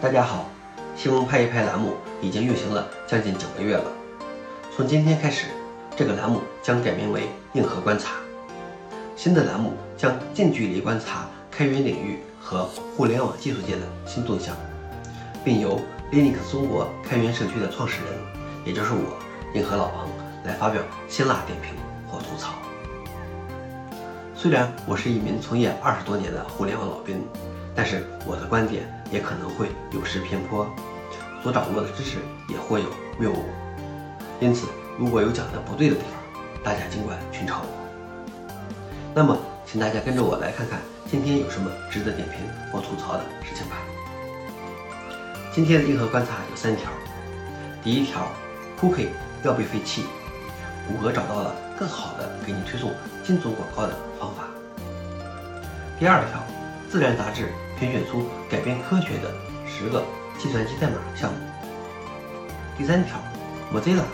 大家好，新闻拍一拍栏目已经运行了将近九个月了。从今天开始，这个栏目将改名为硬核观察。新的栏目将近距离观察开源领域和互联网技术界的新动向，并由 Linux 中国开源社区的创始人，也就是我硬核老王来发表辛辣点评或吐槽。虽然我是一名从业二十多年的互联网老兵，的观点也可能会有失偏颇，所掌握的知识也或有谬误。因此，如果有讲的不对的地方，大家尽管群嘲我。那么，请大家跟着我来看看今天有什么值得点评或吐槽的事情吧。今天的硬核观察有三条。第一条，Cookie 要被废弃，谷歌找到了更好的给你推送精准广告的方法。第二条，自然杂志评选出改变科学的十个计算机代码项目。第三条，Mozilla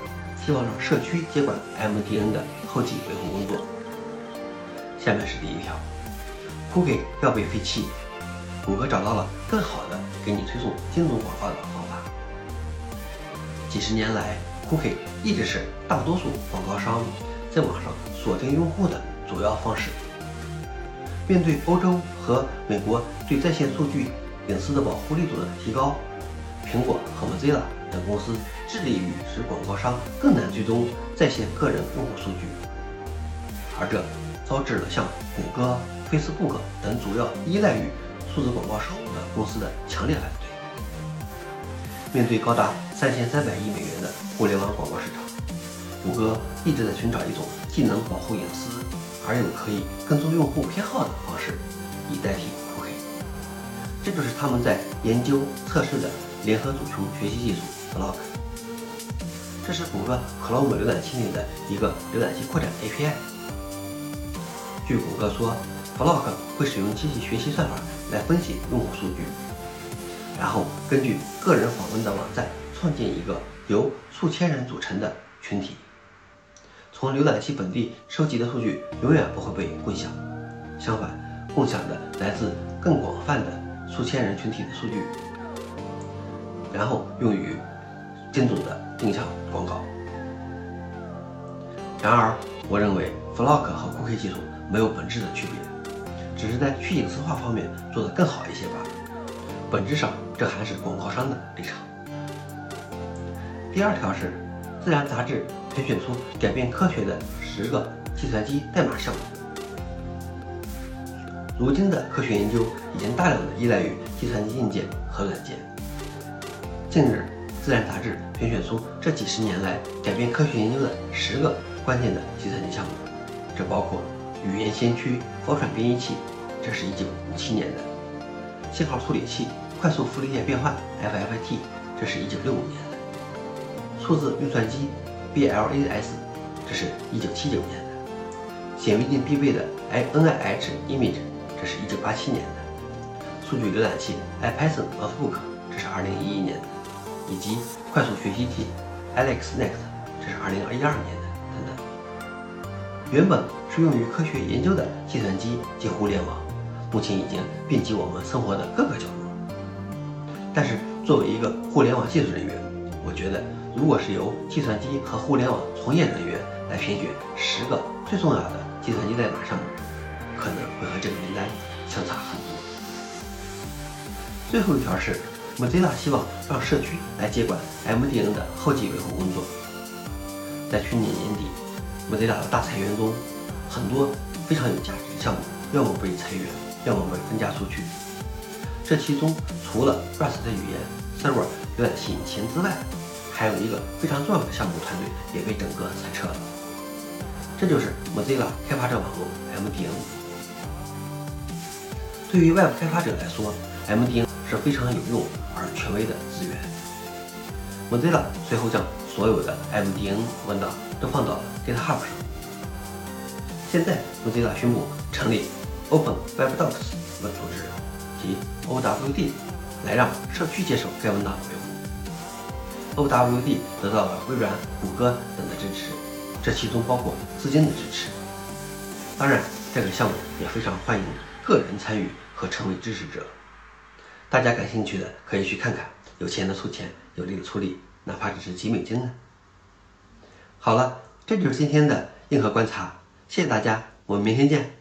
希望让社区接管 MDN 的后期维护工作。下面是第一条，Cookie 要被废弃，谷歌找到了更好的给你推送精准广告的方法。几十年来，Cookie 一直是大多数广告商在网上锁定用户的主要方式。面对欧洲和美国对在线数据隐私的保护力度的提高，苹果和 Mozilla 等公司致力于使广告商更难追踪在线个人用户数据，而这招致了像谷歌、Facebook 等主要依赖于数字广告收入的公司的强烈反对。面对高达三千三百亿美元的互联网广告市场，谷歌一直在寻找一种既能保护隐私，而又可以跟踪用户偏好的方式，以代替 OK。这就是他们在研究测试的联合组群学习技术 Flock。这是谷歌 Chrome 浏览器内的一个浏览器扩展 API。据谷歌说，Flock 会使用机器学习算法来分析用户数据。然后根据个人访问的网站创建一个由数千人组成的群体。从浏览器本地收集的数据永远不会被共享，相反，共享的来自更广泛的数千人群体的数据，然后用于精准的定向广告。然而，我认为 Flock 和 Cookie 技术没有本质的区别，只是在去隐私化方面做得更好一些罢了。本质上，这还是广告商的立场。第二条是，《自然》杂志评选出改变科学的十个计算机代码项目。如今的科学研究已经大量的依赖于计算机硬件和软件。近日，《自然》杂志评选出这几十年来改变科学研究的十个关键的计算机项目，这包括语言先驱 fortran 编译器，这是一九五七年的；信号处理器快速傅立叶变换 FFT，这是一九六五年的；数字运算机 BLAS，这是一九七九年的；显微镜必备的 NIH Image。这是一九八七年的数据浏览器 IPython Notebook，这是二零一一年的，以及快速学习器 AlexNext，这是二零二一二年的等等。原本是用于科学研究的计算机及互联网，目前已经遍及我们生活的各个角落。但是作为一个互联网技术人员，我觉得如果是由计算机和互联网从业人员来评选十个最重要的计算机代码项目。可能会和这个名单相差很多。最后一条是，Mozilla 希望让社区来接管 MDN 的后继维护工作。在去年年底，Mozilla 的大裁员中，很多非常有价值的项目要么被裁员，要么被分家出去。这其中除了 Rust 语言 Server 浏览器引擎之外，还有一个非常重要的项目团队也被整个裁撤了。这就是 Mozilla 开发者网络 MDN。对于 Web 开发者来说，MDN 是非常有用而权威的资源。Mozilla 随后将所有的 MDN 文档都放到 GitHub 上。现在，Mozilla 宣布成立 Open Web Docs 组织及 OWD，来让社区接手该文档的维护。OWD 得到了微软、谷歌等的支持，这其中包括资金的支持。当然，这个项目也非常欢迎。个人参与和成为支持者。大家感兴趣的可以去看看，有钱的出钱，有力的出力，哪怕只是几美金呢。好了，这就是今天的硬核观察，谢谢大家，我们明天见。